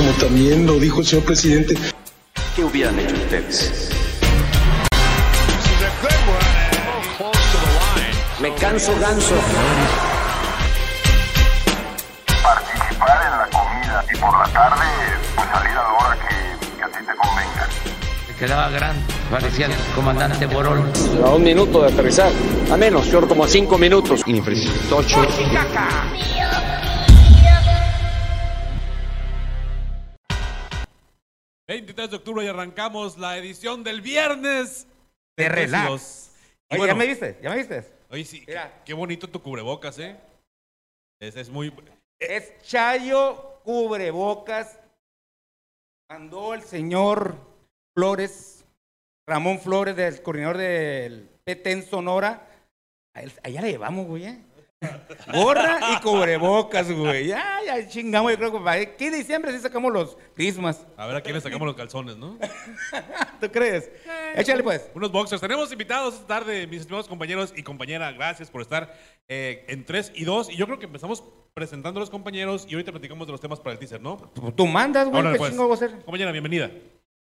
como también lo dijo el señor presidente. ¿Qué hubieran hecho ustedes? Me canso ganso. Participar en la comida y por la tarde pues salir a la hora que, que a ti te convenga. Quedaba grande, parecía el comandante Borol. A un minuto de aterrizar, a menos, short como a cinco minutos. Tocho. 23 de octubre y arrancamos la edición del viernes De y relax. Oye, bueno, ¿ya me viste? ¿Ya me viste? Oye, sí, qué, Mira. qué bonito tu cubrebocas, ¿eh? Es, es muy... Es Chayo Cubrebocas. Mandó el señor Flores, Ramón Flores, del coordinador del PT en Sonora. Allá le llevamos, güey. ¿eh? Gorra y cubrebocas, güey. Ya, ya chingamos. Yo creo que para aquí diciembre sí sacamos los prismas. A ver a quién le sacamos los calzones, ¿no? ¿Tú crees? Échale, pues. Unos boxers. Tenemos invitados esta tarde, mis estimados compañeros y compañera. Gracias por estar eh, en 3 y 2. Y yo creo que empezamos presentando a los compañeros y ahorita platicamos de los temas para el teaser, ¿no? Tú- Tú mandas, güey. Órale, ¿Qué pues. chingo a hacer? Compañera, bienvenida.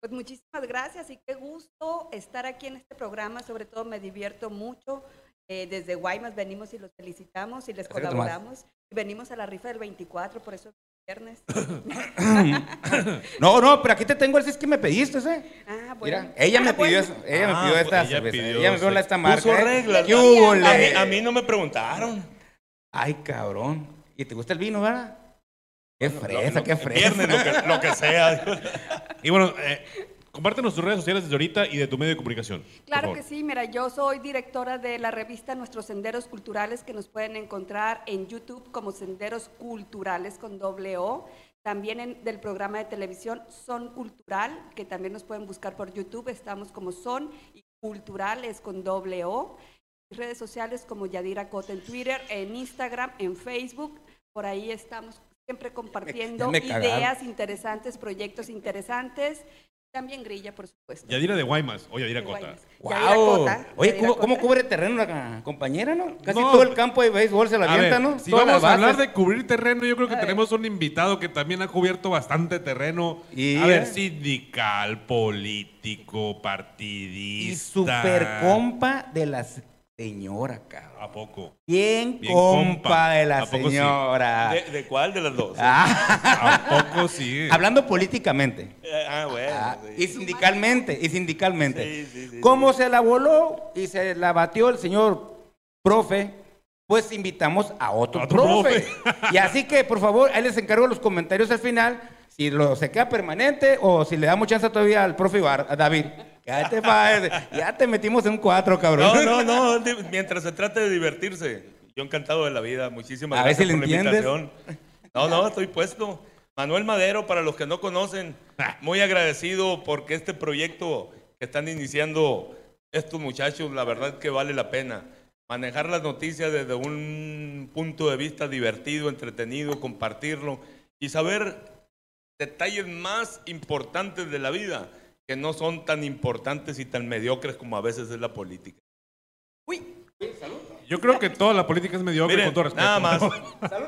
Pues muchísimas gracias y qué gusto estar aquí en este programa. Sobre todo me divierto mucho. Eh, desde Guaymas venimos y los felicitamos y les colaboramos. Y venimos a la rifa del 24, por eso es viernes. No, no, pero aquí te tengo el cis que me pediste, ¿eh? Ah, bueno. Mira, ella me Ah, pidió bueno. eso, ella Ah, me pidió esta ella cerveza, pidió, ella me pidió sí. esta marca. Puso ¿eh? reglas. ¿Qué hubo, A mí, le? a mí no me preguntaron. Ay, cabrón. ¿Y te gusta el vino, verdad? Qué fresa, qué fresa. Viernes, lo que, lo que sea. Y bueno, eh, compártenos tus redes sociales desde ahorita y de tu medio de comunicación. Claro que sí, mira, yo soy directora de la revista Nuestros Senderos Culturales que nos pueden encontrar en YouTube como Senderos Culturales con doble O. También en, del programa de televisión Son Cultural, que también nos pueden buscar por YouTube. Estamos como Son y Culturales con doble O. Redes sociales como Yadira Cota en Twitter, en Instagram, en Facebook. Por ahí estamos siempre compartiendo me ideas interesantes, proyectos interesantes. También Grilla, por supuesto. Yadira de Guaymas o Yadira De Cota. Guaymas. Yadira Wow. Cota, Oye, Yadira ¿cómo, cubre terreno la compañera, no? Casi No, todo el campo de béisbol se la avienta, ¿no? si Todas vamos las a hablar de cubrir terreno, yo creo que A ver. tenemos un invitado que también ha cubierto bastante terreno. Y, a ver, eh. sindical, político, Y partidista. super compa de la señora, cabrón. ¿A poco? Bien, Bien compa, compa. de la señora. ¿De, de cuál de las dos? Ah, ¿A poco sí? hablando políticamente. Eh, Ah, bueno. Ah, sí. y sindicalmente, y sindicalmente. Sí, sí, sí, Como sí. se la voló y se la batió el señor profe, pues invitamos a otro, A otro profe. y así que, por favor, ahí les encargo los comentarios al final, si lo, se queda permanente o si le damos chance todavía al profe Ibar, a David. Ya te, pa- ya te metimos en un cuatro, cabrón. No, no, no. Mientras se trate de divertirse. Yo encantado de la vida. Muchísimas A gracias si por la invitación. No, no, estoy puesto. Manuel Madero, para los que no conocen, muy agradecido porque este proyecto que están iniciando estos muchachos, la verdad que vale la pena. Manejar las noticias desde un punto de vista divertido, entretenido, compartirlo y saber detalles más importantes de la vida que no son tan importantes y tan mediocres como a veces es la política. Yo creo que toda la política es mediocre, Miren, con todo respeto. nada más.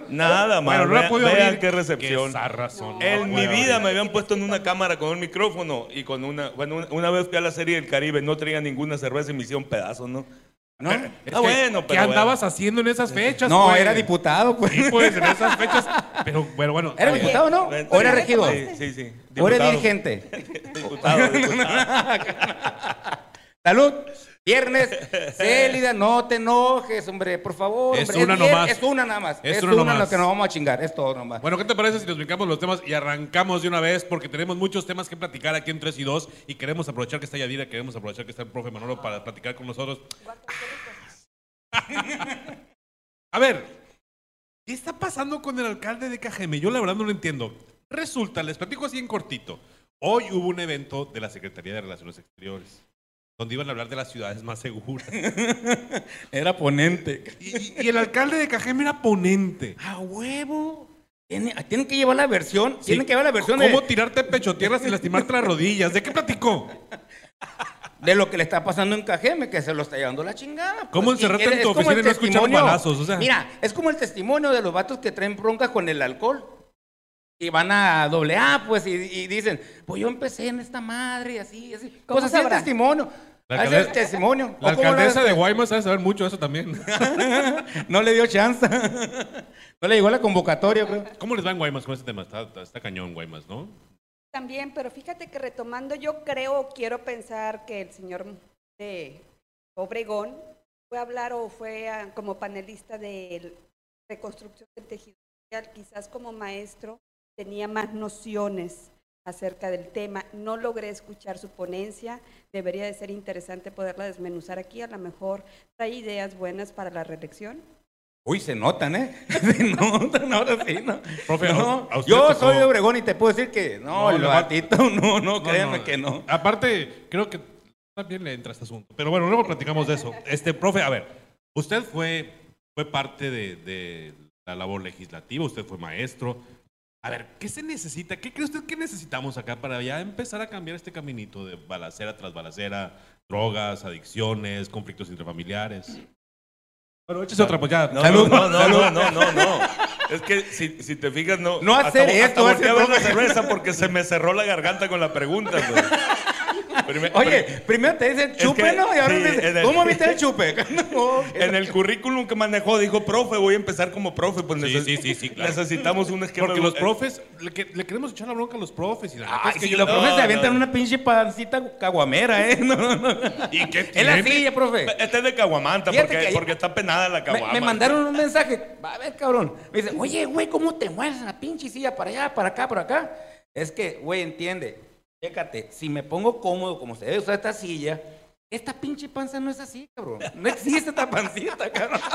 Nada más. Bueno, no la Vean- puedo vean abrir. qué recepción. Qué razón. En mi vida me habían puesto en una cámara con un micrófono y con una. Bueno, una, una vez fui a la serie del Caribe, no traía ninguna cerveza y me hicieron pedazos, ¿no? ¿No? Es Ah, bueno, ¿Qué pero. andabas haciendo en esas fechas? No, pues? era diputado, pues. Sí, pues, en esas fechas. Pero, bueno, bueno. ¿Era diputado, no? bueno. ¿O era regidor? Sí, sí, sí. ¿O era Diputado. dirigente? Diputado, diputado. Salud. Viernes, Célida, no te enojes, hombre, por favor. Es hombre. una vier- nomás. Es una nada más. Es Es, una una, nomás. lo que nos vamos a chingar. Es todo nomás. Bueno, ¿qué te parece si nos brincamos los temas y arrancamos de una vez? Porque tenemos muchos temas que platicar aquí en 3 y 2 y queremos aprovechar que está Yadira, queremos aprovechar que está el profe Manolo para platicar con nosotros. A ver, ¿qué está pasando con el alcalde de Cajeme? Yo la verdad no lo entiendo. Resulta, les platico así en cortito. Hoy hubo un evento de la Secretaría de Relaciones Exteriores donde iban a hablar de las ciudades más seguras. Era ponente. Y, y- y el alcalde de Cajeme era ponente. A huevo. Tiene- Tienen que llevar la versión. Sí. Tienen que llevar la versión ¿Cómo de, tirarte pecho tierra sin lastimarte las rodillas? ¿De qué platicó? de lo que le está pasando en Cajeme, que se lo está llevando la chingada. ¿Cómo Y encerrarte en tu oficina y no escuchar balazos? O sea. Mira, es como el testimonio de los vatos que traen broncas con el alcohol. Y van a doble A, pues, y, y dicen, pues yo empecé en esta madre y así, y así. ¿Cómo Pues así el testimonio. La Hace el alcaldesa- testimonio. La ¿O cómo lo alcaldesa de Guaymas sabe saber mucho de eso también. No le dio chance. No le llegó la convocatoria, creo. ¿Cómo les va en Guaymas con este tema? Está, está- está cañón Guaymas, ¿no? También, pero fíjate que retomando, yo creo, quiero pensar que el señor de Obregón fue a hablar o fue a- como panelista de reconstrucción del tejido social, quizás como maestro tenía más nociones acerca del tema. No logré escuchar su ponencia, debería de ser interesante poderla desmenuzar aquí, a lo mejor trae ideas buenas para la reelección. Uy, se notan, ¿eh? Se notan, ahora sí, ¿no? Profe, No, a- a usted yo tocó- soy de Obregón y te puedo decir que no, No, el batito, no, no, No, créanme no. que no. Aparte, creo que también le entra este asunto. Pero bueno, luego platicamos de eso. Este, profe, a ver, usted fue, fue parte de, de la labor legislativa, usted fue maestro. A ver, ¿qué se necesita? ¿Qué cree usted que necesitamos acá para ya empezar a cambiar este caminito de balacera tras balacera, drogas, adicciones, conflictos intrafamiliares? Bueno, échese otra, pues ya. No, Salud. no, no, no, no, no, no. Es que si, si te fijas, no. No hacer hasta, esto, hasta hacer volteé a ver la todo. cerveza porque se me cerró la garganta con la pregunta, güey. Primer- Oye, primero te dicen Es chupe, que, ¿no? Y ahora sí, te dicen, el- ¿cómo viste el chupe? No, En el currículum que manejó dijo, profe, voy a empezar como profe. Pues Sí, neces- sí, sí, sí, claro. necesitamos un esquema. Porque los profes, le, que- le queremos echar la bronca a los profes. Y la neta Ay, es que si yo- los profes se avientan no. una pinche pancita caguamera, ¿eh? No, no. ¿Y qué Es la tiene? silla, profe. Este es de Caguamanta, porque, que porque está penada la Me, Caguama. me mandaron un mensaje. Va a ver, cabrón. Me dice, oye, güey, ¿cómo te mueves en la pinche silla para allá, para acá, para acá? Es que, güey, entiende. Chécate, si me pongo cómodo como se debe usar esta silla, esta pinche panza no es así, cabrón. No existe esta pancita, cabrón.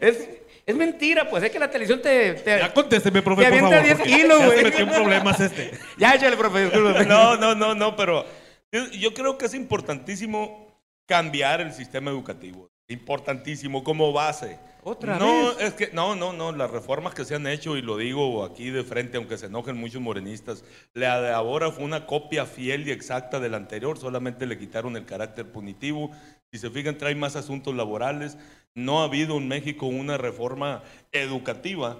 Es, es mentira, pues es que la televisión te. te Ya contésteme, profe, Te por favor. 10 porque kilos, güey. se metió en problemas este. Ya, échale, profe, discúlpame. No, no, no, no, pero yo creo que es importantísimo cambiar el sistema educativo. Importantísimo como base. Otra no, vez. es que no, no, no, las reformas que se han hecho y lo digo aquí de frente, aunque se enojen muchos morenistas, la de ahora fue una copia fiel y exacta de la anterior, solamente le quitaron el carácter punitivo. Si se fijan, trae más asuntos laborales. No ha habido en México una reforma educativa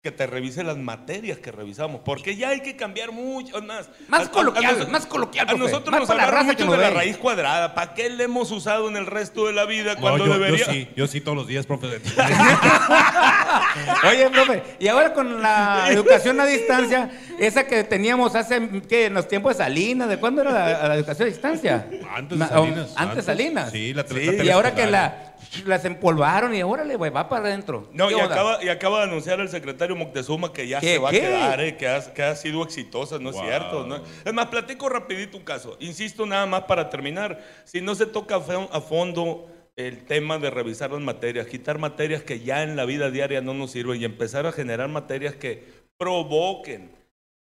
que te revise las materias que revisamos, porque ya hay que cambiar mucho más. Más A- a- a coloquial, nos- más coloquial, A nosotros Más nos hablaron que mucho nos de la raíz cuadrada. ¿Para qué le hemos usado en el resto de la vida No, cuando yo, yo debería? sí, yo sí todos los días, profe. Oye, profe, y ahora con la educación a distancia, esa que teníamos hace, ¿qué? En los tiempos de Salinas, ¿de cuándo era la, la educación a distancia? Antes de Ma- Salinas. Antes Salinas. Sí, la, Sí, la Y ahora que la, las empolvaron y órale, güey, va para adentro. No, ¿Qué y acaba, y acaba de anunciar el secretario Moctezuma que ya ¿Qué, se va qué? a quedar, eh, que, ha, que ha sido exitosa, ¿no es cierto? ¿no? Es más, platico rapidito un caso. Insisto nada más para terminar. Si no se toca a fondo el tema de revisar las materias, quitar materias que ya en la vida diaria no nos sirven y empezar a generar materias que provoquen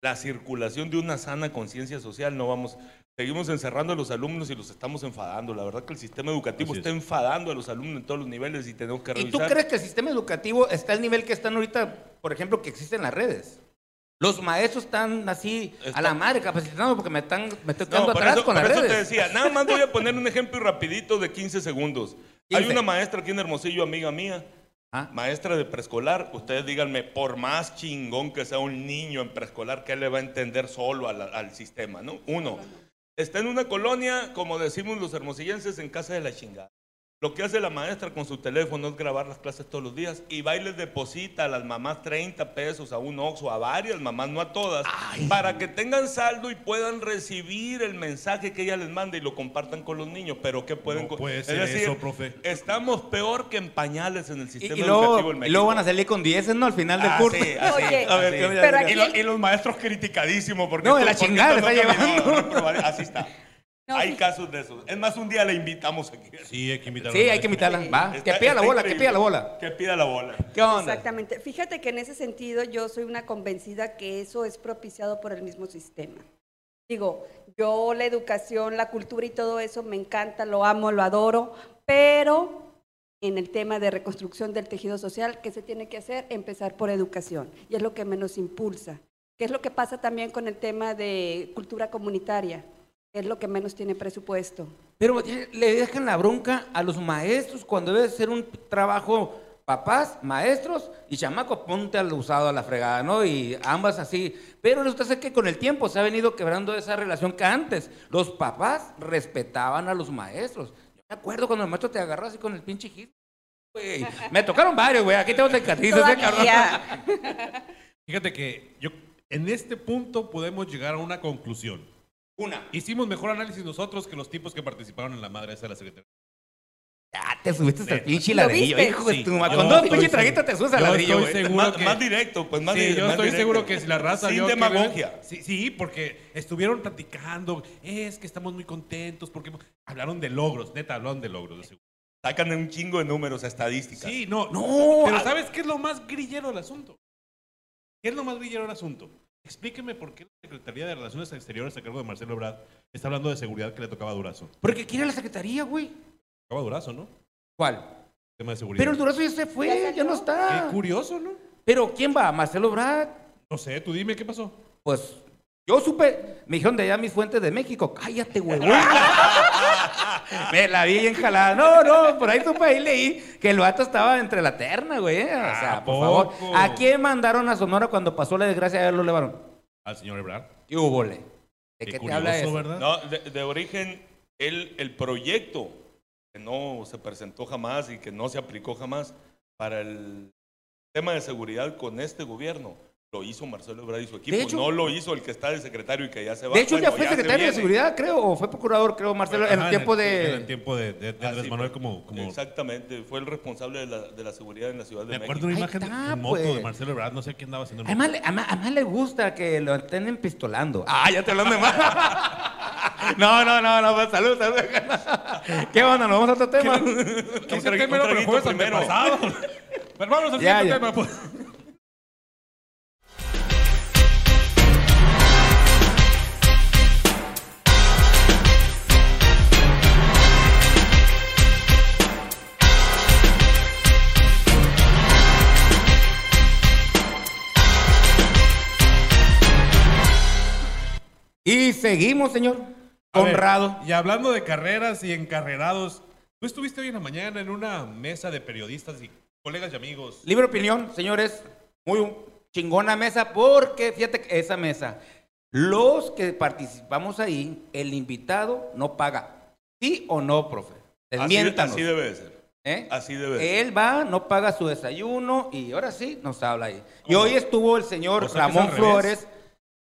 la circulación de una sana conciencia social, no vamos, seguimos encerrando a los alumnos y los estamos enfadando. La verdad que el sistema educativo Así es. está enfadando a los alumnos en todos los niveles y tenemos que ¿Y revisar. tú crees que el sistema educativo está al nivel que están ahorita, por ejemplo, que existen las redes? Los maestros están así a la madre capacitando porque me están me estoy No, quedando por atrás eso, con por las eso te redes. decía, nada más voy a poner un ejemplo rapidito de 15 segundos. Hay 15. una maestra aquí en Hermosillo, amiga mía, Ah. maestra de preescolar. Ustedes díganme, por más chingón que sea un niño en preescolar, ¿qué le va a entender solo al, al sistema? ¿no? Uno, está en una colonia, como decimos los hermosillenses, en casa de la chingada. Lo que hace la maestra con su teléfono es grabar las clases todos los días y va y les deposita a las mamás 30 pesos, a un Oxxo, a varias mamás, no a todas, para que tengan saldo y puedan recibir el mensaje que ella les manda y lo compartan con los niños. Pero ¿qué pueden No puede es ser decir, eso, profe. Estamos peor que en pañales en el Y, sistema y educativo luego, en y México. luego van a salir con 10, ¿no? Al final del Ah, curso. sí, así, Oye, a ver, así. ¿qué me- pero y, lo- y los maestros criticadísimos porque No, de la chingada está llevando. así está. No, Hay sí. casos de esos. Es más, un día la invitamos aquí. Sí, hay que invitar a Sí, hay que invitarla. Va, que Está- pida la bola, que increíble. pida la bola. Que pida la bola. ¿Qué onda? Exactamente. Fíjate que en ese sentido yo soy una convencida que eso es propiciado por el mismo sistema. Digo, yo la educación, la cultura y todo eso me encanta, lo amo, lo adoro, pero en el tema de reconstrucción del tejido social, ¿qué se tiene que hacer? Empezar por educación. Y es lo que menos impulsa. ¿Qué es lo que pasa también con el tema de cultura comunitaria? Es lo que menos tiene presupuesto. Pero eh, le dejan la bronca a los maestros cuando debe ser un trabajo papás, maestros y chamacos, ponte al usado a la fregada, ¿no? Y ambas así. Pero resulta ser que con el tiempo se ha venido quebrando esa relación que antes los papás respetaban a los maestros. Yo me acuerdo cuando el maestro te agarró así con el pinche hit. Me tocaron varios, güey. Aquí tengo cicatrices, ¿eh, cabrón? Fíjate que yo, en este punto podemos llegar a una conclusión. Una. Hicimos mejor análisis nosotros que los tipos que participaron en la madre esa de la secretaría. Ya te subiste hasta el pinche ¿Lo ladrillo, hijo de Sí. tu madre. Yo Con dos pinches traguitos te subes al ladrillo, estoy güey. seguro más, que- más directo, pues más sí, di- yo más estoy directo. seguro que si la raza Sin vio que- demagogia. sí, sí, porque estuvieron platicando. Es que estamos muy contentos porque hablaron de logros, neta, hablaron de logros. de seguro. Sacan un chingo de números, estadísticas. Sí, no, No, Pero ah. ¿sabes qué es lo más grillero del asunto? ¿Qué es lo más grillero del asunto? Explíqueme por qué la Secretaría de Relaciones Exteriores a cargo de Marcelo Ebrard está hablando de seguridad que le tocaba a Durazo. Porque quiere la secretaría, güey. Tocaba a Durazo, ¿no? ¿Cuál? Tema de seguridad. Pero el Durazo ya se fue, ya no está. Qué curioso, ¿no? Pero ¿quién va? ¿Marcelo Brad? No sé, tú dime qué pasó. Pues yo supe, me dijeron de allá mis fuentes de México. Cállate, huevón. me la vi bien jalada. No, no, por ahí supe, ahí leí que el vato estaba entre la terna, güey. O sea, ¿A por favor. poco? ¿A quién mandaron a Sonora cuando pasó la desgracia? A ver, lo levaron. Al señor Ebrard. ¿Qué hubo, le? ¿De Qué qué te curioso, habla eso? ¿verdad? No, de, de origen, el, el proyecto que no se presentó jamás y que no se aplicó jamás para el tema de seguridad con este gobierno, lo hizo Marcelo Ebrard y su equipo. De hecho- no lo hizo el que está de secretario y que ya se va. De hecho, ya Bueno, fue se secretario de viene. seguridad, creo, o fue procurador, creo, Marcelo, en el Ajá, tiempo En de... el tiempo de, de- de Andrés Manuel como... como Exactamente, fue el responsable de la, de la seguridad en la Ciudad de me acuerdo México. de una imagen está, en moto pues. de Marcelo Ebrard, no sé qué andaba haciendo. en Además, le- además, además le gusta que lo estén empistolando. Ah, ya te hablando de más. No, no, no, no, pues, salud, salud. ¿Qué onda? ¿Nos vamos a otro tema? Tema un era para el traguito jueves primero. antepasado. Pero vamos al Ya, siguiente ya. tema. pues. Y seguimos, señor. A ver, Honrado. y hablando de carreras y encarrerados, tú estuviste hoy en la mañana en una mesa de periodistas y colegas y amigos. Libre opinión, señores. Muy chingona mesa, porque fíjate que esa mesa, los que participamos ahí, el invitado no paga. ¿Sí o no, profe? Así, Desmiéntanos. así debe de ser. ¿eh? Así debe de ser. Él va, no paga su desayuno y ahora sí nos habla ahí. Y hoy estuvo el señor O sea, Ramón. Flores,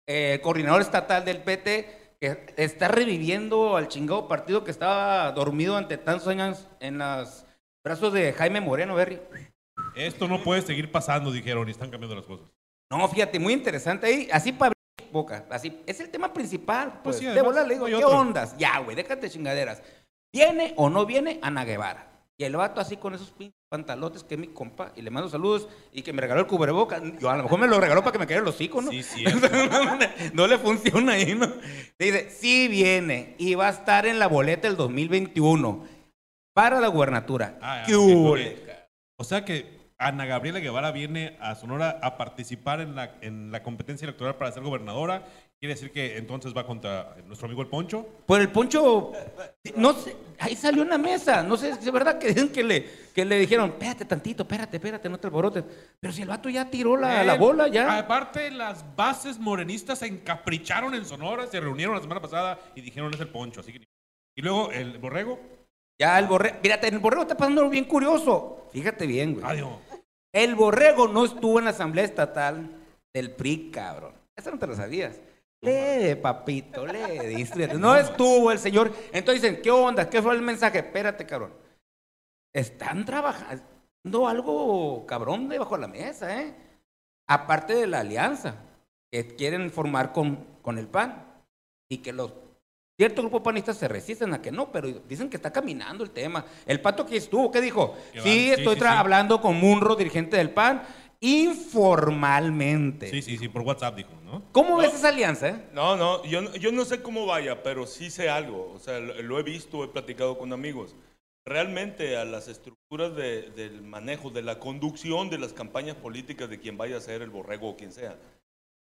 eh, coordinador estatal del PT, que está reviviendo al chingado partido que estaba dormido ante tantos años en los brazos de Jaime Moreno, Berry. Esto no puede seguir pasando, dijeron, y están cambiando las cosas. No, fíjate, muy interesante ahí, así para abrir boca, así, es el tema principal, pues, Pues sí, de volar le digo, ¿qué otro. ondas? Ya, güey, déjate chingaderas. ¿Viene o no viene Ana Guevara? Y el vato así con esos pinches pantalotes que es mi compa, y le mando saludos, y que me regaló el cubreboca, yo a lo mejor me lo regaló para que me caiga el hocico, ¿no? Sí, sí. no le funciona ahí, ¿no? Dice, sí viene, y va a estar en la boleta el 2021, para la gubernatura. Ah, ¿Qué ok. le? O sea que Ana Gabriela Guevara viene a Sonora a participar en la, en la competencia electoral para ser gobernadora. Quiere decir que entonces va contra nuestro amigo el Poncho. Por el poncho, no sé, ahí salió una mesa, no sé si es verdad que dicen que le, que le dijeron, espérate tantito, espérate, espérate, no te alborotes. Pero si el vato ya tiró la, la bola, ya. Aparte, las bases morenistas se encapricharon en Sonora, se reunieron la semana pasada y dijeron es el Poncho. Así que... Y luego el Borrego. Ya el borrego, mírate, el borrego está pasando algo bien curioso. Fíjate bien, güey. Adiós. El borrego no estuvo en la asamblea estatal del PRI, cabrón. Esa no te lo sabías. Lee, papito, lee, distríete. No estuvo el señor. Entonces dicen, ¿qué onda? ¿Qué fue el mensaje? Espérate, cabrón. Están trabajando algo cabrón debajo de la mesa, ¿eh? Aparte de la alianza que quieren formar con, con el PAN y que los ciertos grupos panistas se resisten a que no, pero dicen que está caminando el tema. El pato que estuvo, ¿qué dijo? Que Sí, van, estoy sí, tra- sí. hablando con Munro, dirigente del PAN, informalmente. Sí, sí, sí, por WhatsApp dijo, ¿no? ¿Cómo ves esa alianza? eh? No, no yo, no- yo no sé cómo vaya, pero sí sé algo. O sea, lo, lo he visto, he platicado con amigos. Realmente a las estructuras de- del manejo, de la conducción de las campañas políticas de quien vaya a ser el borrego o quien sea,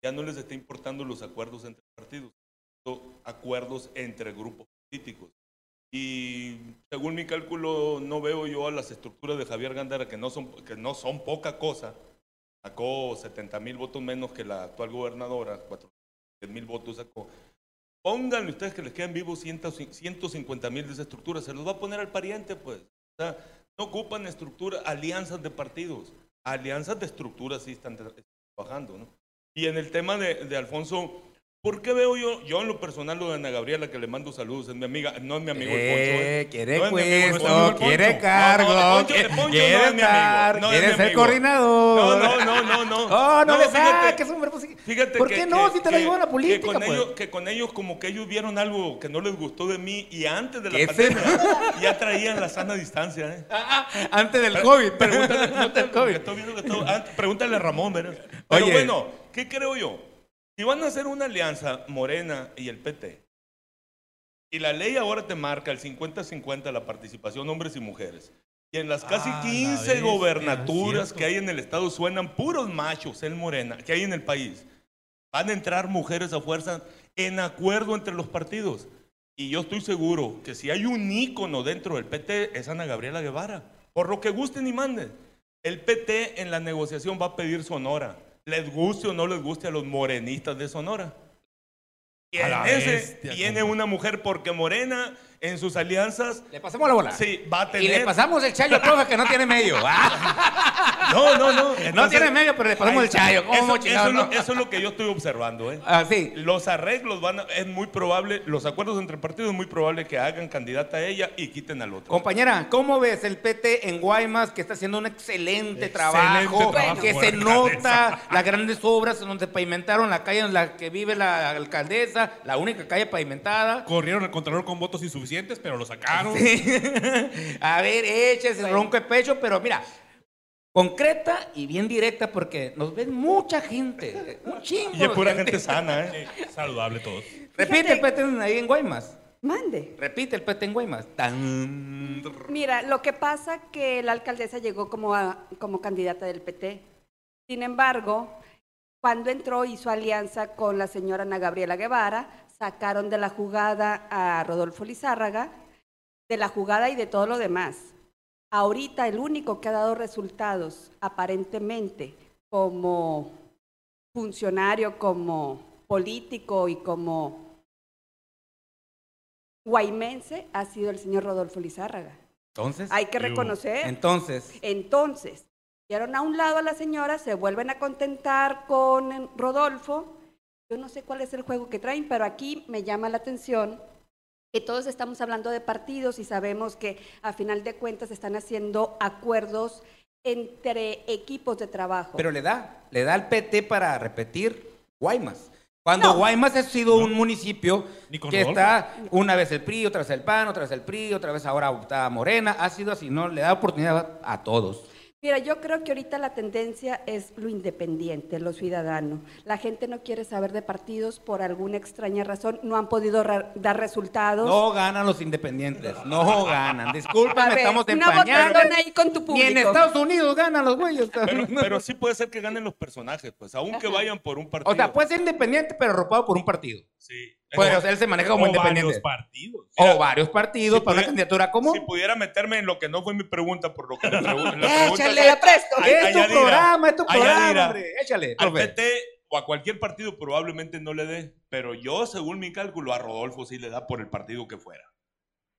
ya no les está importando los acuerdos entre partidos, acuerdos entre grupos políticos. Y según mi cálculo, no veo yo a las estructuras de Javier Gándara, que no son, que no son poca cosa. Sacó 70 mil votos menos que la actual gobernadora, 400 mil votos sacó. Pónganle ustedes que les quedan vivos 100 150 mil de esa estructura, se los va a poner al pariente, pues. O sea, no ocupan estructura, alianzas de partidos. Alianzas de estructuras sí están tra- trabajando, ¿no? Y en el tema de, de Alfonso, ¿por qué veo yo, yo en lo personal lo de Ana Gabriela, que le mando saludos, es mi amiga, no es mi amigo Eh, Alfonso. ¿eh? quiere No mi amigo puesto, quiere cargo, no, Poncho- quiere- Poncho quiere no es mi amigo, estar, no es quiere mi ser amigo. coordinador. No, no, no, no, no. Oh, no, le fíjate- saques, hombre. Pues, Fíjate ¿Por que- qué no? que- si te la que- llevo a la que política, con, pues. ellos, que con ellos como que ellos vieron algo que no les gustó de mí y antes de la ¿Qué pandemia ya traían la sana distancia. ¿eh? Antes del COVID. Pregúntale, Antes del pregúntale, COVID. porque estoy viendo que todo- ah, pregúntale a Ramón, ¿verdad? Pero Oye. bueno, ¿qué creo yo? Si van a hacer una alianza Morena y el PT, y la ley ahora te marca el 50-50 la participación hombres y mujeres, y en las casi Ah, la 15 bestia, gobernaturas que hay en el estado suenan puros machos, el Morena, que hay en el país, van a entrar mujeres a fuerza en acuerdo entre los partidos. Y yo estoy seguro que si hay un ícono dentro del PT es Ana Gabriela Guevara. Por lo que gusten y manden. El PT en la negociación va a pedir Sonora. Les guste o no les guste a los morenistas de Sonora. Y A en ese bestia, viene una mujer porque Morena en sus alianzas Le pasamos la bola. sí, va a Y le tener... pasamos el chayo profe que no tiene medio. Ah, No, no, no. no tiene medio, pero le pasamos el chayo. ¿Cómo Eso, chingado, eso es lo- no? eso es lo que yo estoy observando. ¿eh? Ah, sí. Los arreglos van a- es muy probable, los acuerdos entre partidos es muy probable que hagan candidata a ella y quiten al otro. Compañera, ¿cómo ves el PT en Guaymas que está haciendo un excelente, Excelente trabajo? trabajo, que se nota las grandes obras en donde pavimentaron la calle en la que vive la alcaldesa, la única calle pavimentada. Corrieron al contralor con votos insuficientes, pero lo sacaron. A ver, échese el ronco de pecho, pero mira, concreta y bien directa porque nos ven mucha gente, un chingo. Y es pura gente sana, ¿eh? Sí, saludable todos. Repite el PT en- ahí en Guaymas. Mande. Repite el PT en Guaymas. Tan. Mira, lo que pasa que la alcaldesa llegó como, a- como candidata del PT. Sin embargo, cuando entró hizo alianza con la señora Ana Gabriela Guevara, sacaron de la jugada a Rodolfo Lizárraga, de la jugada y de todo lo demás. Ahorita el único que ha dado resultados aparentemente como funcionario, como político y como guaymense ha sido el señor Rodolfo Lizárraga. Entonces, Hay que reconocer. entonces, Entonces, dieron a un lado a la señora, se vuelven a contentar con Rodolfo. Yo no sé cuál es el juego que traen, pero aquí me llama la atención que todos estamos hablando de partidos y sabemos que a final de cuentas están haciendo acuerdos entre equipos de trabajo. pero le da, le da al PT para repetir Guaymas. Cuando No. Guaymas ha sido un municipio que Rodolfo. está una vez el PRI, otra vez el PAN, otra vez el PRI, otra vez ahora está Morena, ha sido así, no le da oportunidad a todos. Mira, yo creo que ahorita la tendencia es lo independiente, lo ciudadano. La gente no quiere saber de partidos por alguna extraña razón, no han podido ra- dar resultados. No ganan los independientes, no ganan. Disculpen, estamos una votación ahí con tu Ni en público. Estados Unidos ganan los güeyes. Pero, pero sí puede ser que ganen los personajes, pues, aunque vayan por un partido. O sea, puede ser independiente, pero arropado por un partido. Sí. Pues él se maneja como O independiente. varios partidos. O varios partidos Si para una candidatura común. Si pudiera meterme en lo que no fue mi pregunta, por lo que le pregunto. Échale, la presto. Es tu Ayadira, programa, es tu Ayadira, programa, hombre. Échale, Al profe. PT o a cualquier partido probablemente no le dé, pero yo, según mi cálculo, a Rodolfo sí le da por el partido que fuera.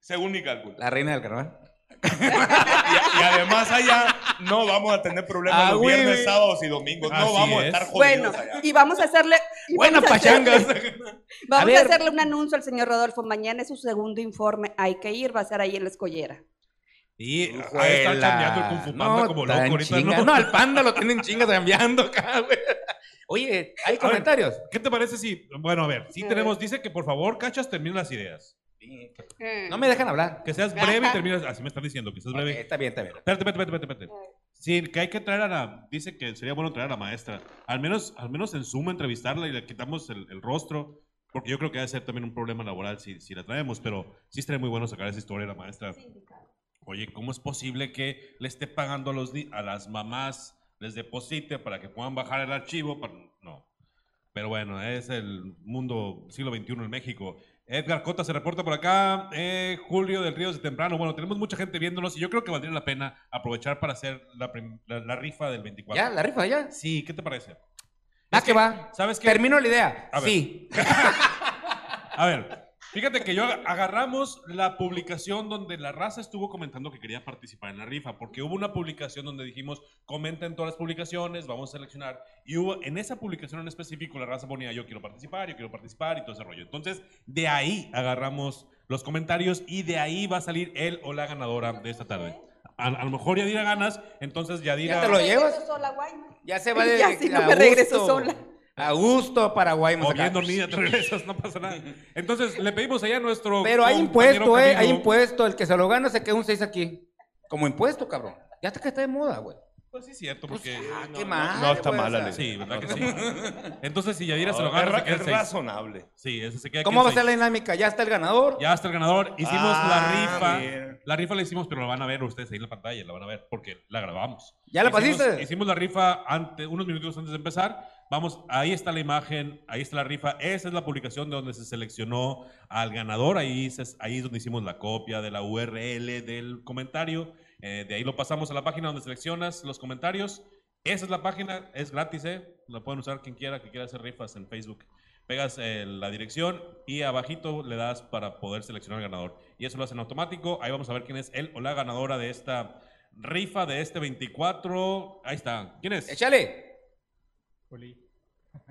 Según mi cálculo. La reina del carnaval. Y, y además allá no vamos a tener problemas Ah, los güey, viernes, güey. sábados y domingos. No Así vamos a es. estar jodidos Bueno, allá. y vamos a hacerle. y Buenas vamos a hacerle- pachangas. Vamos A a, ver. hacerle un anuncio al señor Rodolfo. Mañana es su segundo informe. Hay que ir, va a ser ahí en la escollera. Y ahí está cambiando el Kung Fu Panda como loco ahorita. ¿no? No, al panda lo tienen chingas cambiando acá, güey. Oye, ¿hay ver. comentarios? ¿Qué te parece si, bueno, a ver, sí tenemos, dice que por favor, Cachas, termina las ideas. No me dejan hablar. Que seas breve y terminas, así me están diciendo, que seas breve. está bien, está bien. Espérate, espérate, espérate, espérate. Sí, que hay que traer a la, dice que sería bueno traer a la maestra. Al menos, al menos en Zoom entrevistarla y le quitamos el, el rostro. Porque yo creo que va a ser también un problema laboral si, si la traemos, pero sí estaría muy bueno sacar esa historia de la maestra. Oye, ¿cómo es posible que le esté pagando a, los, a las mamás, les deposite para que puedan bajar el archivo? Para- No. Pero bueno, es el mundo siglo XXI en México. Edgar Cota se reporta por acá. Eh, Julio del Río de temprano. Bueno, tenemos mucha gente viéndonos y yo creo que valdría la pena aprovechar para hacer la, la- la rifa del 24. Ya, la rifa, ya. Sí, ¿qué te parece? Ah, Es que va. ¿Sabes qué? Termino la idea. A ver. Sí. A ver, fíjate que yo ag- agarramos la publicación donde la raza estuvo comentando que quería participar en la rifa, porque hubo una publicación donde dijimos, comenten todas las publicaciones, vamos a seleccionar, y hubo, en esa publicación en específico, la raza ponía, yo quiero participar, yo quiero participar, y todo ese rollo. Entonces, de ahí agarramos los comentarios, y de ahí va a salir él o la ganadora de esta tarde. A, a lo mejor Yadira ganas, entonces Yadira... Ya te lo llevas. Ya se va de. Ya, si no me regreso sola. A gusto Paraguay. O bien dormida, te regresas, no pasa nada. Entonces, le pedimos allá a nuestro. Pero hay impuesto, eh. Hay impuesto. El que se lo gana se queda un 6 aquí. Como impuesto, cabrón. Ya hasta que está de moda, güey. Pues sí, es cierto, porque. Ah, qué mal. no está mal. Ale. Sí, ¿verdad que sí? Entonces, si Yadira se lo No, gana, es, se queda es seis. razonable. Sí, ese se queda aquí ¿Cómo va a ser la dinámica? ¿Ya está el ganador? Ya está el ganador. Hicimos Ah, la rifa. bien. La rifa la hicimos, pero la van a ver ustedes ahí en la pantalla, la van a ver porque la grabamos. ¿Ya la Hicimos- pasiste? Hicimos la rifa ante, unos minutos antes de empezar. Vamos, ahí está la imagen, ahí está la rifa. Esa es la publicación de donde se seleccionó al ganador. Ahí, se- ahí es donde hicimos la copia de la URL del comentario. Eh, de ahí lo pasamos a la página donde seleccionas los comentarios. Esa es la página, es gratis, ¿eh? La pueden usar quien quiera, que quiera hacer rifas en Facebook. Pegas eh, la dirección y abajito le das para poder seleccionar al ganador. Y eso lo hacen automático. Ahí vamos a ver quién es él o la ganadora de esta rifa de este 24. Ahí está. ¿Quién es? Échale.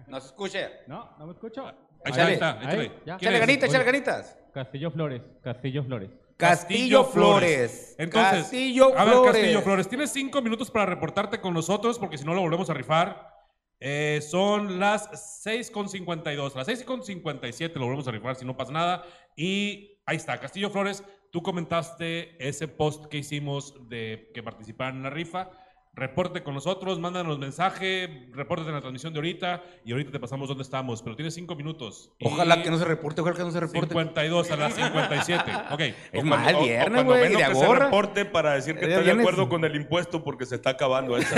No se escuche. No, no me escucho. Ahí Échale. está, Ahí, ya. ¿Quién Échale ganitas, échale ganitas. Castillo Flores, Castillo Flores. Castillo Flores. Entonces, Castillo a ver, Flores. Castillo Flores, tienes cinco minutos para reportarte con nosotros, porque si no lo volvemos a rifar. Eh, son las 6.52, las 6.57 lo volvemos a rifar si no pasa nada. Y ahí está, Castillo Flores, tú comentaste ese post que hicimos de que participaran en la rifa. Reporte con nosotros, mándanos mensaje, repórtate en la transmisión de ahorita y ahorita te pasamos dónde estamos, pero tienes cinco minutos. Y Ojalá que no se reporte, ojalá que no se reporte. 52 a las 57. Ok. Es O mal viernes, cuando güey, menos de que se agorra. reporte para decir que está de acuerdo con el impuesto porque se está acabando. Sí.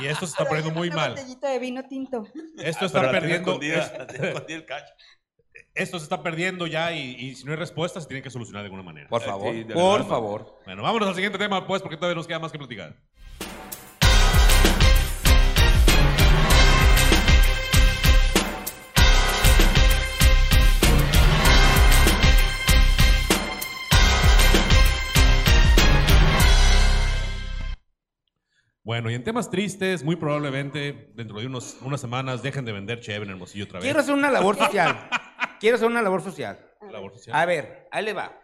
Y, y esto se está poniendo muy Una mal. botellita de vino tinto. Esto Ah, está perdiendo. el cacho. esto se está perdiendo ya y, y si no hay respuesta se tiene que solucionar de alguna manera. Por favor, Sí, por favor. Bueno, vámonos al siguiente tema, pues, porque todavía nos queda más que platicar. Bueno, y en temas tristes, muy probablemente dentro de unos, unas semanas dejen de vender Cheve en Hermosillo otra vez. Quiero hacer una labor social. Quiero hacer una labor social. Labor social. A ver, ahí le va.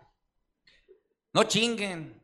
No chinguen.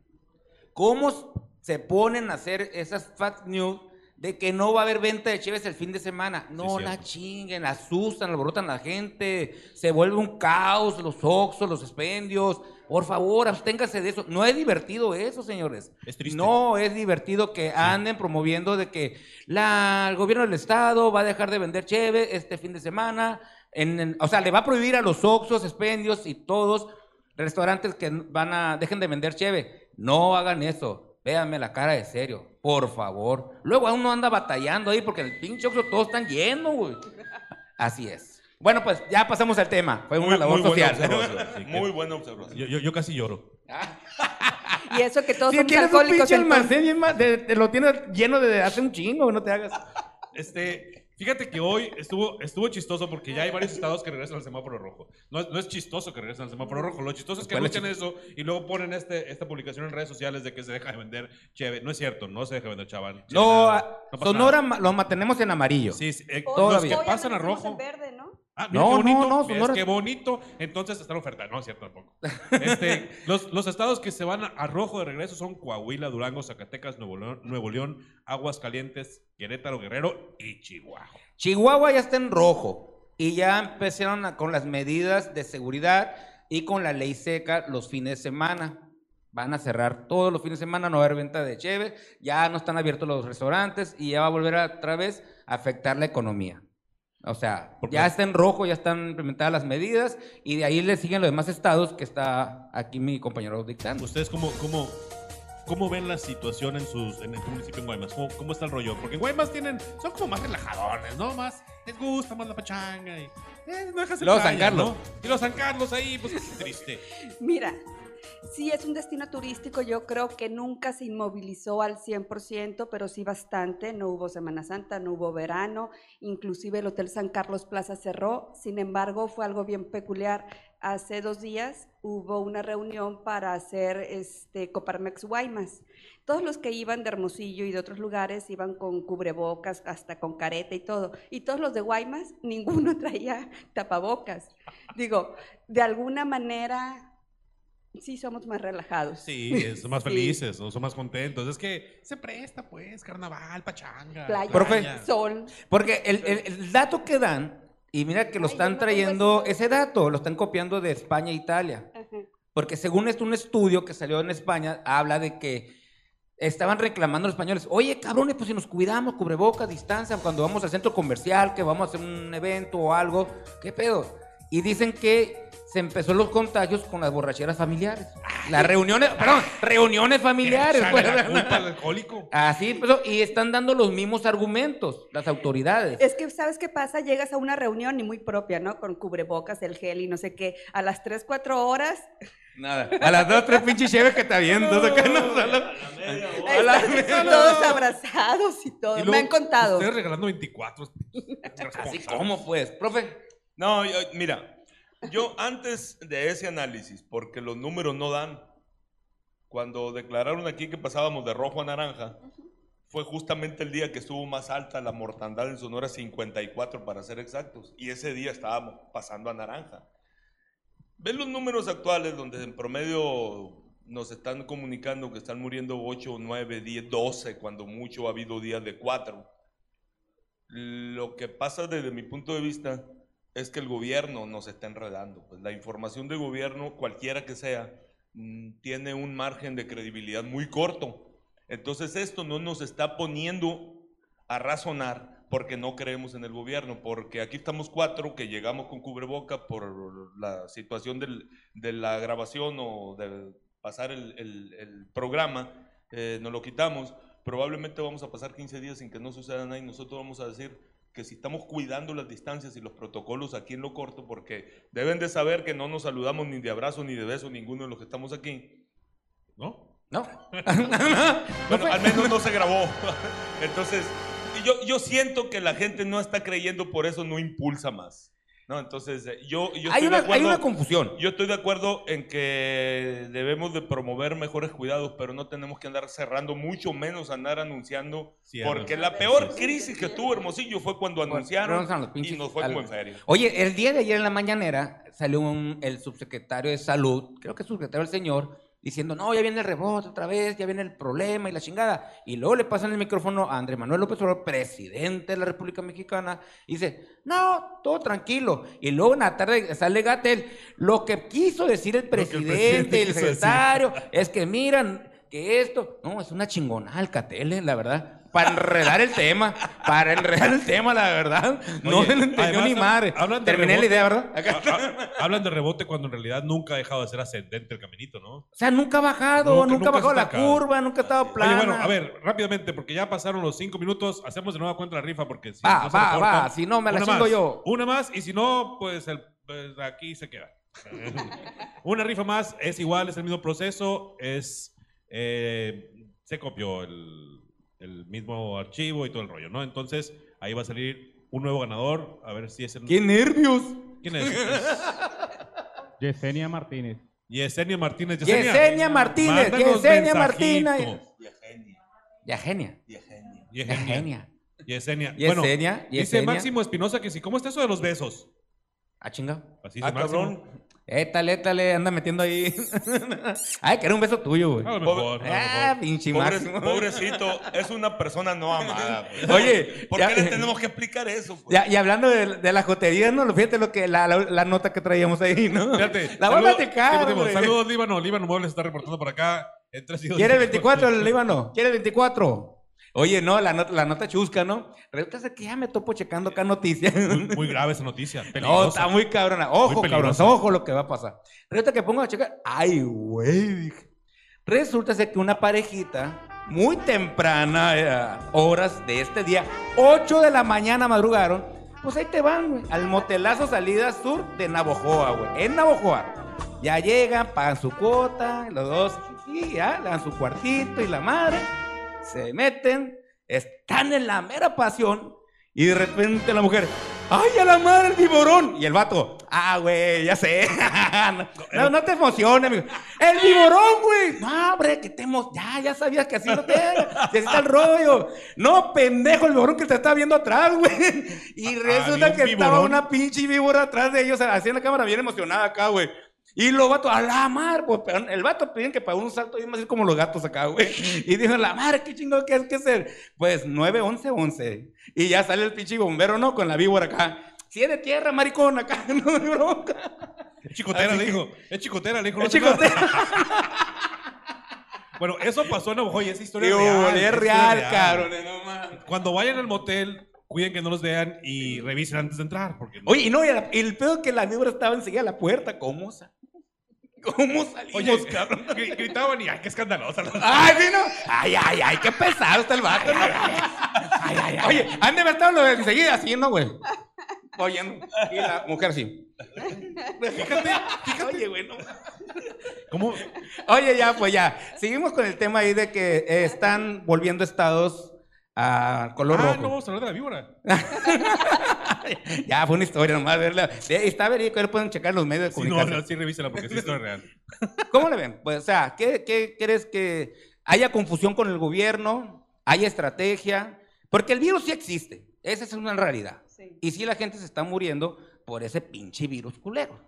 ¿Cómo se ponen a hacer esas fake news de que no va a haber venta de cheves el fin de semana? No Sí, la chinguen, asustan, alborotan a la gente, se vuelve un caos, los oxos, los expendios. Por favor, absténganse de eso. No es divertido eso, señores. Es triste. No es divertido que anden promoviendo de que la, el gobierno del estado va a dejar de vender cheve este fin de semana. En- en- o sea, le va a prohibir a los oxos, expendios y todos restaurantes que van a dejen de vender cheve. No hagan eso. Véanme la cara de serio, por favor. Luego aún no anda batallando ahí porque el pinche oxo todos están llenos, güey. Así es. Bueno, pues ya pasamos al tema. Fue una Muy, labor muy social. observación. Sí, que- Muy buena observación. Yo, yo, yo casi lloro. Y eso que todos Si somos un alcohólicos. entonces. almacén de- de- lo tienes lleno de hace un chingo, no te hagas. Este, fíjate que hoy estuvo, estuvo chistoso porque ya hay varios estados que regresan al semáforo rojo. No, es- no es chistoso que regresen al semáforo rojo. Lo chistoso es que ¿Cuál es anuncian eso y luego ponen este, esta publicación en redes sociales de que se deja de vender cheve. No es cierto, no se deja de vender chaval. No, No Sonora nada. lo mantenemos en amarillo. Sí, sí, eh, Hoy- los Todavía. que hoy pasan a rojo. en verde, ¿no? Ah, mira No, qué bonito. no, no, ¿ves Sonora- qué bonito. Entonces está en oferta. No es cierto tampoco. Este, los, los estados que se van a, a rojo de regreso son Coahuila, Durango, Zacatecas, Nuevo León, Nuevo León Aguascalientes, Querétaro, Guerrero y Chihuahua. Chihuahua ya está en rojo y ya empezaron a- con las medidas de seguridad y con la ley seca los fines de semana. Van a cerrar todos los fines de semana, no va a haber venta de cheve, ya no están abiertos los restaurantes y ya va a volver a, otra vez a afectar la economía. O sea, ya está en rojo, ya están implementadas las medidas y de ahí le siguen los demás estados que está aquí mi compañero dictando. ¿Ustedes cómo, cómo, ¿cómo ven la situación en sus en el municipio en Guaymas? ¿Cómo, cómo está el rollo? Porque en Guaymas tienen, son como más relajadones, ¿no? Más, les gusta más la pachanga y... Eh, no dejas el Luego playa, San Carlos. ¿no? Y los San Carlos ahí, pues qué triste. Mira, sí es un destino turístico, yo creo que nunca se inmovilizó al 100%, pero sí bastante, no hubo Semana Santa, no hubo verano, inclusive el Hotel San Carlos Plaza cerró, sin embargo fue algo bien peculiar. Hace dos días hubo una reunión para hacer este Coparmex Guaymas. Todos los que iban de Hermosillo y de otros lugares iban con cubrebocas, hasta con careta y todo. Y todos los de Guaymas, ninguno traía tapabocas. Digo, de alguna manera sí somos más relajados. Sí, son más Sí. felices, ¿no? son más contentos. Es que se presta, pues, carnaval, pachanga. Playa, Profe. sol. Porque el, el- el dato que dan, y mira que lo Ay, están no trayendo, ese ese dato, lo están copiando de España e Italia. Ajá. Porque según esto, un estudio que salió en España habla de que estaban reclamando los españoles, oye, cabrones, pues si nos cuidamos, cubrebocas, distancia, cuando vamos al centro comercial, que vamos a hacer un evento o algo, ¿qué pedo? Y dicen que se empezó los contagios con las borracheras familiares. Las reuniones, perdón, reuniones familiares. Pues. la culpa al alcohólico. Así empezó, y están dando los mismos argumentos, las autoridades. Es que, ¿sabes qué pasa? Llegas a una reunión y muy propia, ¿no? Con cubrebocas, el gel y no sé qué. A las 3, 4 horas, Nada. A las dos, tres pinches cheves que te avientas acá la. A la media. todos abrazados y todo. Y Me han contado. Ustedes regalando 24. Así como pues, profe. No, yo- mira, yo antes de ese análisis, porque los números no dan, cuando declararon aquí que pasábamos de rojo a naranja, fue justamente el día que estuvo más alta la mortandad en Sonora, 54 para ser exactos, y ese día estábamos pasando a naranja. Ven los números actuales donde en promedio nos están comunicando que están muriendo 8, 9, 10, 12, cuando mucho ha habido días de 4. Lo que pasa desde mi punto de vista es que el gobierno nos está enredando. Pues la información del gobierno, cualquiera que sea, mm, tiene un margen de credibilidad muy corto. Entonces esto no nos está poniendo a razonar porque no creemos en el gobierno, porque aquí estamos cuatro que llegamos con cubreboca por la situación de la grabación o de pasar el programa, eh, nos lo quitamos. Probablemente vamos a pasar 15 días sin que no suceda nada y nosotros vamos a decir que si estamos cuidando las distancias y los protocolos aquí en lo corto, porque deben de saber que no nos saludamos ni de abrazo ni de beso ninguno de los que estamos aquí, ¿No? ¿No? bueno, al menos no se grabó. Entonces, yo, yo siento que la gente no está creyendo, por eso no impulsa más. ¿No? Entonces, eh, yo, yo Hay estoy una, de acuerdo. hay una confusión. Yo estoy de acuerdo en que debemos de promover mejores cuidados, pero no tenemos que andar cerrando, mucho menos andar anunciando, porque la peor crisis que tuvo Hermosillo fue cuando anunciaron Fueron los y pinches nos fue como en feria. Oye, el día de ayer en la mañanera salió un- el subsecretario de salud, creo que es subsecretario del señor, diciendo, no, ya viene el rebote otra vez, ya viene el problema y la chingada. Y luego le pasan el micrófono a Andrés Manuel López Obrador, presidente de la República Mexicana, y dice, no, todo tranquilo. Y luego en la tarde sale Gatel, lo que quiso decir el presidente el decir. secretario es que miran que esto, no, es una chingonada el Gatel, eh, la verdad. Para enredar el tema, para enredar el tema, la verdad. No Oye, se lo entendió además, ni madre. hablan de Terminé la rebote. idea, ¿verdad? Ha- ha- Hablan de rebote cuando en realidad nunca ha dejado de ser ascendente el caminito, ¿no? O sea, nunca ha bajado, Nunca- nunca, nunca ha bajado se la curva, nunca ha estado plana. Oye, bueno, a ver, rápidamente, porque ya pasaron los cinco minutos, hacemos de nueva cuenta la rifa porque si Va, no se va, reportan, va, si no, me la una chingo más, yo. Una más, y si no, pues, el, pues, aquí se queda. una rifa más, es igual, es el mismo proceso, es eh, se copió el, el mismo archivo y todo el rollo, ¿no? Entonces, ahí va a salir un nuevo ganador, a ver si es el... ¡Qué nervios! ¿Quién es? Es Yesenia Martínez. Yesenia Martínez. Yesenia Martínez, mándanos Yesenia. Martínez. Ya genia. Ya Yesenia. genia. Yesenia. Yesenia, Bueno, dice Yesenia. Máximo Espinosa que sí. ¿Cómo está eso de los besos? Ah, chinga. Así dice Ah, Máximo. Étale, étale, anda metiendo ahí. Ay, que era un beso tuyo, güey. Mejor, lo Ah, mejor. pinche Pobre- pobrecito, es una persona no amada. pues. Oye, ¿por ya- qué le tenemos que explicar eso? pues? Ya, y hablando de, de la jotería, ¿no? Fíjate lo que, la, la, la nota que traíamos ahí, ¿no? Fíjate. La voy a platicar, güey. Saludos, Líbano. Líbano Muebles está reportando por acá. En tres y dos ¿Quiere el minutos. 24 el Líbano? ¿Quiere el 24? Oye, no, la, not- la nota chusca, ¿no? Resulta que ya me topo checando acá noticias. Muy, muy grave esa noticia. No, Peligrosa. está muy cabrona. Ojo, Muy cabrón, ojo lo que va a pasar. Resulta que pongo a checar. Ay, güey, dije. Resulta ser que una parejita, muy temprana, eh, horas de este día, 8 de la mañana madrugaron, pues ahí te van, güey, al motelazo salida sur de Navojoa, güey, en Navojoa. Ya llegan, pagan su cuota, los dos, y ya, le dan su cuartito y la madre, se meten, están en la mera pasión, y de repente la mujer, ¡ay, a la madre el viborón! Y el vato, ¡ah, güey, ya sé! no, no te emociones, amigo. ¡El viborón, güey! No, hombre, que te emo- Ya, ya sabías que así no te. Así está el rollo. No, pendejo, el viborón que te está viendo atrás, güey. Y resulta ¿Había un que estaba una pinche víbora atrás de ellos, así en la cámara, bien emocionada acá, güey. Y los vatos, a la madre, pues, el vato piden que pagó un salto bien así como los gatos acá, güey. Y dijo, la madre, qué chingo que es que hacer. Pues 9, 11, 11. Y ya sale el pinche bombero, ¿no? Con la víbora acá. Si es de tierra, maricón, acá, no hay bronca. Es chicotera, Así le dijo. Es chicotera, le dijo. Es chicotera. Bueno, eso pasó en Navajo y esa historia es real. es historia real, es cabrón, no mames. Cuando vayan al motel, cuiden que no los vean y revisen antes de entrar. Porque Oye, y no, y el, pedo que la víbora estaba enseguida a la puerta. ¿Cómo, sa- ¿Cómo salimos, Oye, cabrón? gri- gritaban y ay, qué escandalosa. Ay, vino. Ay, ay, ay, qué pesado está el vato. ¿no? Ay, ay, ay. Oye, han de haber estado lo de enseguida así, ¿no, güey? Oye, no. y la mujer sí. Fíjate, fíjate. Oye, güey, no. ¿Cómo? Oye, ya, pues ya. Seguimos con el tema ahí de que eh, están volviendo estados a color Ah, rojo. no vamos a hablar de la víbora. Ya, fue una historia nomás verla. Está verídico, ahí pueden checar los medios de Sí, no, comunicación. no, sí, revísela porque sí es historia real. ¿Cómo le ven? Pues, o sea, ¿qué, qué crees que haya confusión con el gobierno? ¿Haya estrategia? Porque el virus sí existe. Esa es una realidad. Sí. Y sí la gente se está muriendo por ese pinche virus culero.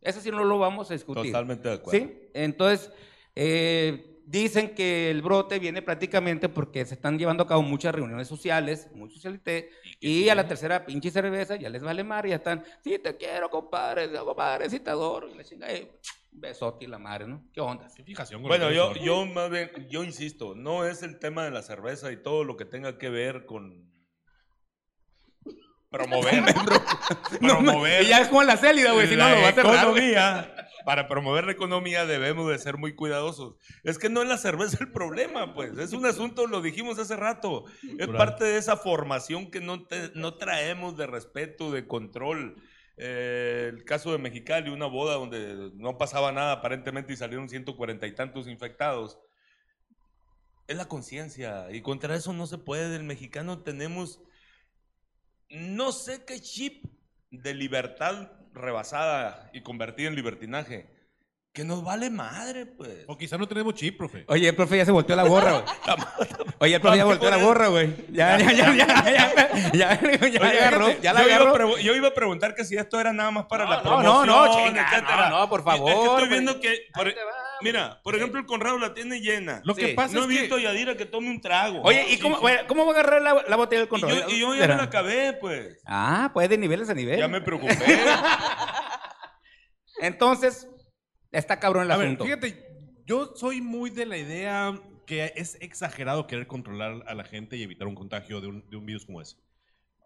Eso sí no lo vamos a discutir. Totalmente de acuerdo. ¿Sí? Entonces, eh, dicen que el brote viene prácticamente porque se están llevando a cabo muchas reuniones sociales, muy socialité, y, a la tercera pinche cerveza ya les vale mar, ya están, sí, te quiero, compadre, compadre, sí te adoro, y la chinga, eh, besote y la madre, ¿no? ¿Qué onda? Qué fijación con Bueno, yo, yo más bien, yo insisto, no es el tema de la cerveza y todo lo que tenga que ver con promover, promover Y ya es como la célida, güey, si no lo va a cerrar, güey. economía. Para promover la economía debemos de ser muy cuidadosos. Es que no es la cerveza el problema, pues. Es un asunto, lo dijimos hace rato. Es parte de esa formación que no, te- no traemos de respeto, de control. Eh, el caso de Mexicali, una boda donde no pasaba nada aparentemente y salieron 140 y tantos infectados. Es la conciencia y contra eso no se puede. El mexicano tenemos no sé qué chip de libertad rebasada y convertida en libertinaje. Que nos vale madre, pues. O quizá no tenemos chip, profe. Oye, el profe ya se volteó la gorra, güey. Oye, el profe ya volteó la gorra, güey. Ya, ya, ya, ya, ya, ya, ya, Oye, agarró, ya la yo, agarró. yo iba a preguntar que si esto era nada más para No, la no, promoción, no, no, chinga, etcétera. no, no, por Es que favor, estoy viendo que, por- Ahí te va, mira, por ejemplo, el Conrado la tiene llena. Lo que Sí. pasa no he es que... visto a Yadira que tome un trago. Oye, ¿y cómo, sí. güey, cómo va a agarrar la, la botella del Y control? yo, y yo ya me la acabé, pues. Ah, pues de niveles a nivel. Ya me preocupé. Entonces, está cabrón el A ver, asunto. fíjate, yo soy muy de la idea que es exagerado querer controlar a la gente y evitar un contagio de un, de un virus como ese.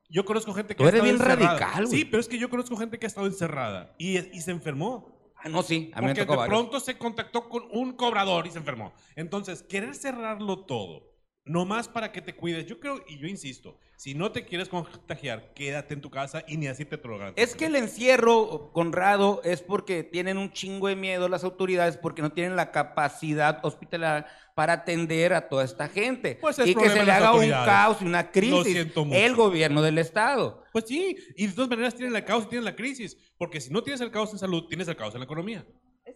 Yo conozco gente que Tú ha eres estado bien encerrada. radical, güey. Sí, pero es que yo conozco gente que ha estado encerrada y, y se enfermó. Ah, no, sí, a mí me Porque tocó de varios. pronto se contactó con un cobrador y se enfermó. Entonces, querer cerrarlo todo, nomás para que te cuides, yo creo, y yo insisto, si no te quieres contagiar, quédate en tu casa y ni así te lo garantizo. Es que el encierro, Conrado, es porque tienen un chingo de miedo las autoridades porque no tienen la capacidad hospitalaria para atender a toda esta gente. Pues es y que se le haga un caos y una crisis. El gobierno del Estado. Pues sí, y de todas maneras tienen el caos y tienen la crisis, porque si no tienes el caos en salud, tienes el caos en la economía.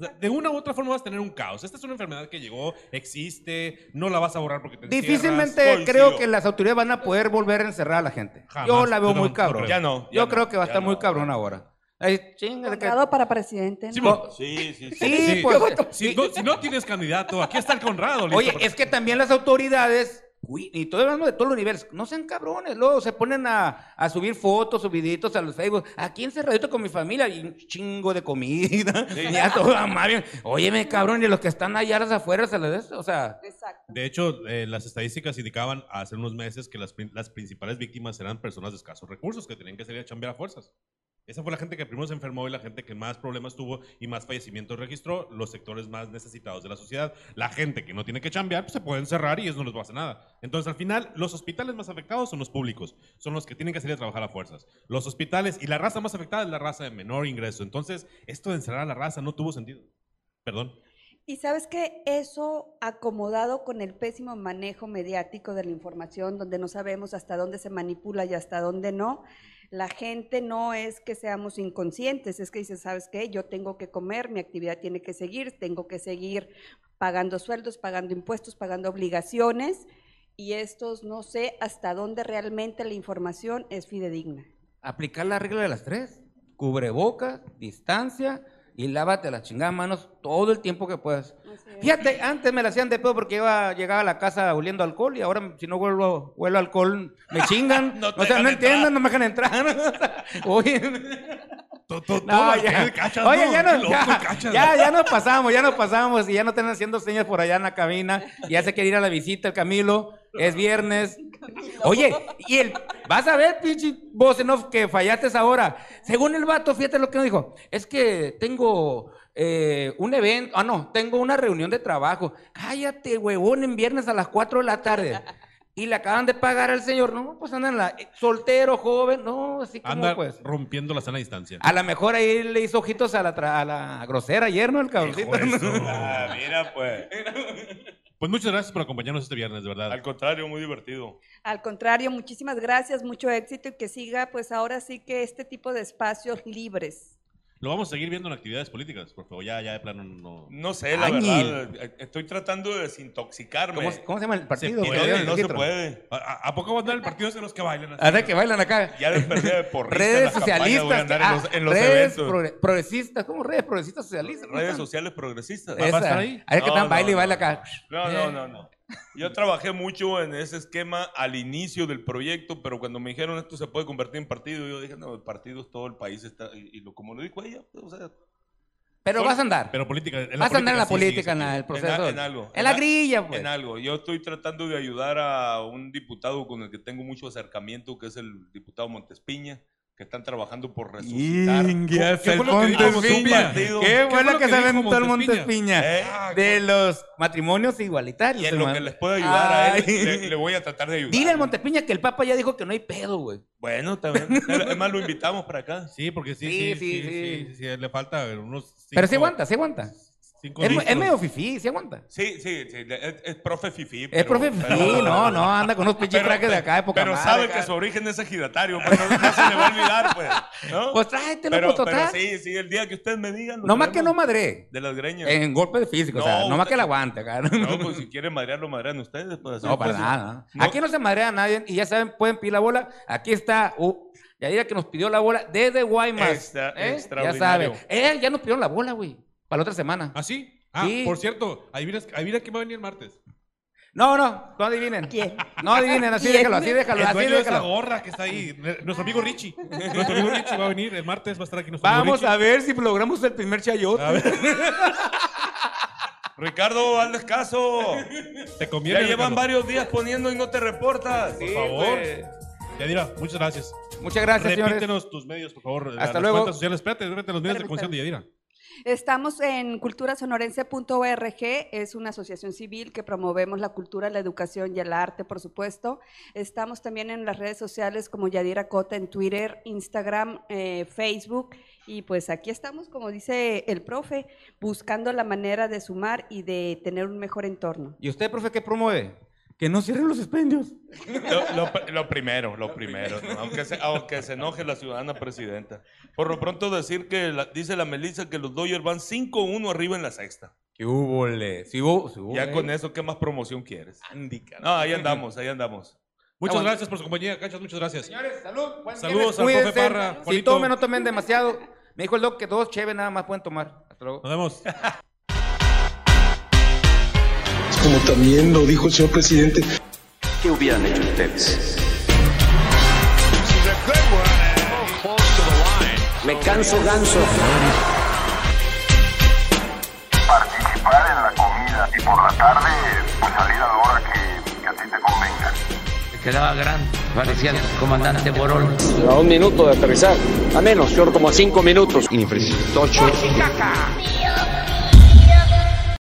O sea, de una u otra forma vas a tener un caos. Esta es una enfermedad que llegó, existe, no la vas a borrar porque te. Difícilmente creo que las autoridades van a poder volver a encerrar a la gente. Jamás. Yo la veo no- muy cabrón. Ya no. ya Yo no, creo que va a estar muy cabrón ahora. Ay, que- para presidente. Sí, ¿no? Sí, sí, sí. Sí, Sí. pues. Si no, si no tienes candidato, aquí está el Conrado. listo Oye, es que también las autoridades, uy, y todo hablando de todos los niveles, no sean cabrones, luego se ponen a, a subir fotos o videitos a los Facebook, aquí encerradito con mi familia y un chingo de comida, ya todo amable. Óyeme, cabrón, y los que están allá a las afueras, a las- o sea, Exacto. De hecho, eh, las estadísticas indicaban hace unos meses que las, las principales víctimas eran personas de escasos recursos que tenían que salir a chambear a fuerzas. Esa fue la gente que primero se enfermó y la gente que más problemas tuvo y más fallecimientos registró, los sectores más necesitados de la sociedad. La gente que no tiene que chambear, pues se pueden cerrar y eso no les va a hacer nada. Entonces, al final, los hospitales más afectados son los públicos, son los que tienen que salir a trabajar a fuerzas. Los hospitales y la raza más afectada es la raza de menor ingreso. Entonces, esto de encerrar a la raza no tuvo sentido. Perdón. Y sabes que eso acomodado con el pésimo manejo mediático de la información, donde no sabemos hasta dónde se manipula y hasta dónde no, la gente no es que seamos inconscientes, es que dice, ¿sabes qué? Yo tengo que comer, mi actividad tiene que seguir, tengo que seguir pagando sueldos, pagando impuestos, pagando obligaciones, y estos no sé hasta dónde realmente la información es fidedigna. Aplicar la regla de las tres. Cubreboca, distancia y lávate las chingadas manos todo el tiempo que puedas. Fíjate, antes me la hacían de pedo porque iba, llegaba a la casa oliendo alcohol y ahora si no vuelvo, huelo alcohol me chingan. No o sea, no entienden, no me dejan entrar. Oye, To- to- no, todas ya, cachas, oye, ¿no? ya, Qué no, loco, ya, ya, ya nos pasamos, ya nos pasamos y ya no están haciendo señas por allá en la cabina. Ya se quiere ir a la visita el Camilo, es viernes. Oye, y el, vas a ver, pinche voz en off, que fallaste ahora. Según el vato, fíjate lo que nos dijo. Es que tengo eh, un evento, ah, no, tengo una reunión de trabajo. Cállate, huevón, en viernes a las 4 de la tarde. Y le acaban de pagar al señor. No, pues andan la, soltero, joven, no, así como Anda pues. rompiendo la sana distancia. A lo mejor ahí le hizo ojitos a la, tra- a la grosera ayer, ¿no? El cabroncito. Ah, mira, pues. Pues muchas gracias por acompañarnos este viernes, de verdad. Al contrario, muy divertido. Al contrario, muchísimas gracias, mucho éxito y que siga pues ahora sí que este tipo de espacios libres. Lo vamos a seguir viendo en actividades políticas, por favor. Ya, ya de plano no. No sé, la verdad. eh, Estoy tratando de desintoxicarme. ¿Cómo, cómo se llama el partido? Se que no, no se puede. ¿A, a- poco van a andar el partido de los que bailan así? A ver que bailan acá. Ya de perdida de en Redes socialistas. ah, en los, en los redes eventos. progre- progresistas. ¿Cómo redes progresistas socialistas? ¿Cómo Redes sociales progresistas. ¿Va a Esa. estar ahí? A ver que No, están no, baile y no, baila no. acá. No, no, no, no. Yo trabajé mucho en ese esquema al inicio del proyecto, pero cuando me dijeron esto se puede convertir en partido, yo dije, no, el partido es todo el país. Está, y, y lo, como lo dijo ella, pues, o sea, Pero vas a andar. Pero política. en la Vas a andar en la sí política, en la- el en, proceso. a- en algo. En la grilla, pues. En algo. Yo estoy tratando de ayudar a un diputado con el que tengo mucho acercamiento, que es el diputado Montespiña, que están trabajando por resucitar. Inguias, ¿Qué el fue lo que dijo Montespiña. ¿Qué ¿Qué fue fue lo lo que que se aventó el Montespiña? Eh, De los matrimonios igualitarios. Y en lo que les puedo ayudar a él, le, le voy a tratar de ayudar. Dile al Montespiña que el Papa ya dijo que no hay pedo, güey. Bueno, también. Además lo invitamos para acá. Sí, porque sí, Sí, sí, sí, sí, sí. sí, sí, le falta unos. Cinco, Pero sí aguanta, sí aguanta. Cinco Es, medio fifí, sí aguanta. Sí, sí, sí. Es, es profe Fifi. Es pero- profe fifí, pero- no, no, anda con unos pinches pero- trajes de acá de poca Pero madre, sabe que su origen es ejidatario, pues no, no se le va a olvidar, pues. ¿no? Pues tráetelo, pero, pues, pero total. sí, sí, el día que ustedes me digan. lo No más que no madre. De las greñas. En golpe de físico, o sea, No, no más que la aguante acá. No, pues si quieren madrearlo, madrean ustedes. Pues, No, para pues, nada. no. Aquí no se madrea a nadie y ya saben, pueden pedir la bola. Aquí está uh, Yadira que nos pidió la bola desde Guaymas. Extra- ¿eh? Ya extraordinario. sabe. Eh, ya nos pidieron la bola, güey. Para la otra semana. ¿Ah, sí? Ah, Sí. por cierto, adivina, adivina quién va a venir el martes. No, no, no adivinen. ¿Quién? No adivinen, así ¿Quién? déjalo, así déjalo, el así dueño de esa déjalo. gorra que está ahí. Nuestro amigo Richie. Nuestro amigo Richie va a venir el martes, va a estar aquí nuestro amigo Vamos Richie. a ver si logramos el primer chayote. A ver, Ricardo, hazles caso. te conviene. Ya llevan Ricardo. varios días poniendo y no te reportas. Por favor. Yadira, muchas gracias. Muchas gracias, señores. Repítenos tus medios, por favor. Hasta las luego. cuentas sociales. Espérate, espérate, los medios de Espérame, comunicación de Yadira. Estamos en culturasonorense.org, es una asociación civil que promovemos la cultura, la educación y el arte, por supuesto. Estamos también en las redes sociales como Yadira Cota en Twitter, Instagram, eh, Facebook. Y pues aquí estamos, como dice el profe, buscando la manera de sumar y de tener un mejor entorno. ¿Y usted, profe, qué promueve? Que no cierren los expendios. Lo, lo lo primero, lo primero, ¿no? aunque, se, aunque se enoje la ciudadana presidenta. Por lo pronto decir que la- dice la Melissa que los Dodgers van 5-1 arriba en la sexta. ¿Qué hubo, le? Sí hubo, sí hubo, Ya eh. con eso, ¿qué más promoción quieres? Andy. No, ahí andamos, ahí andamos. Muchas bueno. gracias por su compañía, Cachas. Muchas gracias. Señores, salud. buen Saludos al profe cuídense. Parra, Si Juanito. tomen, no tomen demasiado. Me dijo el doc que dos cheves nada más pueden tomar. Hasta luego. Nos vemos. Como también lo dijo el señor presidente, ¿Qué hubieran hecho ustedes? Me canso ganso. Participar en la comida y por la tarde, pues salir a la hora que, que a ti te convenga. quedaba grande, parecía el comandante Borol. A un minuto de aterrizar. A menos, señor, como a cinco minutos. Infraestructura.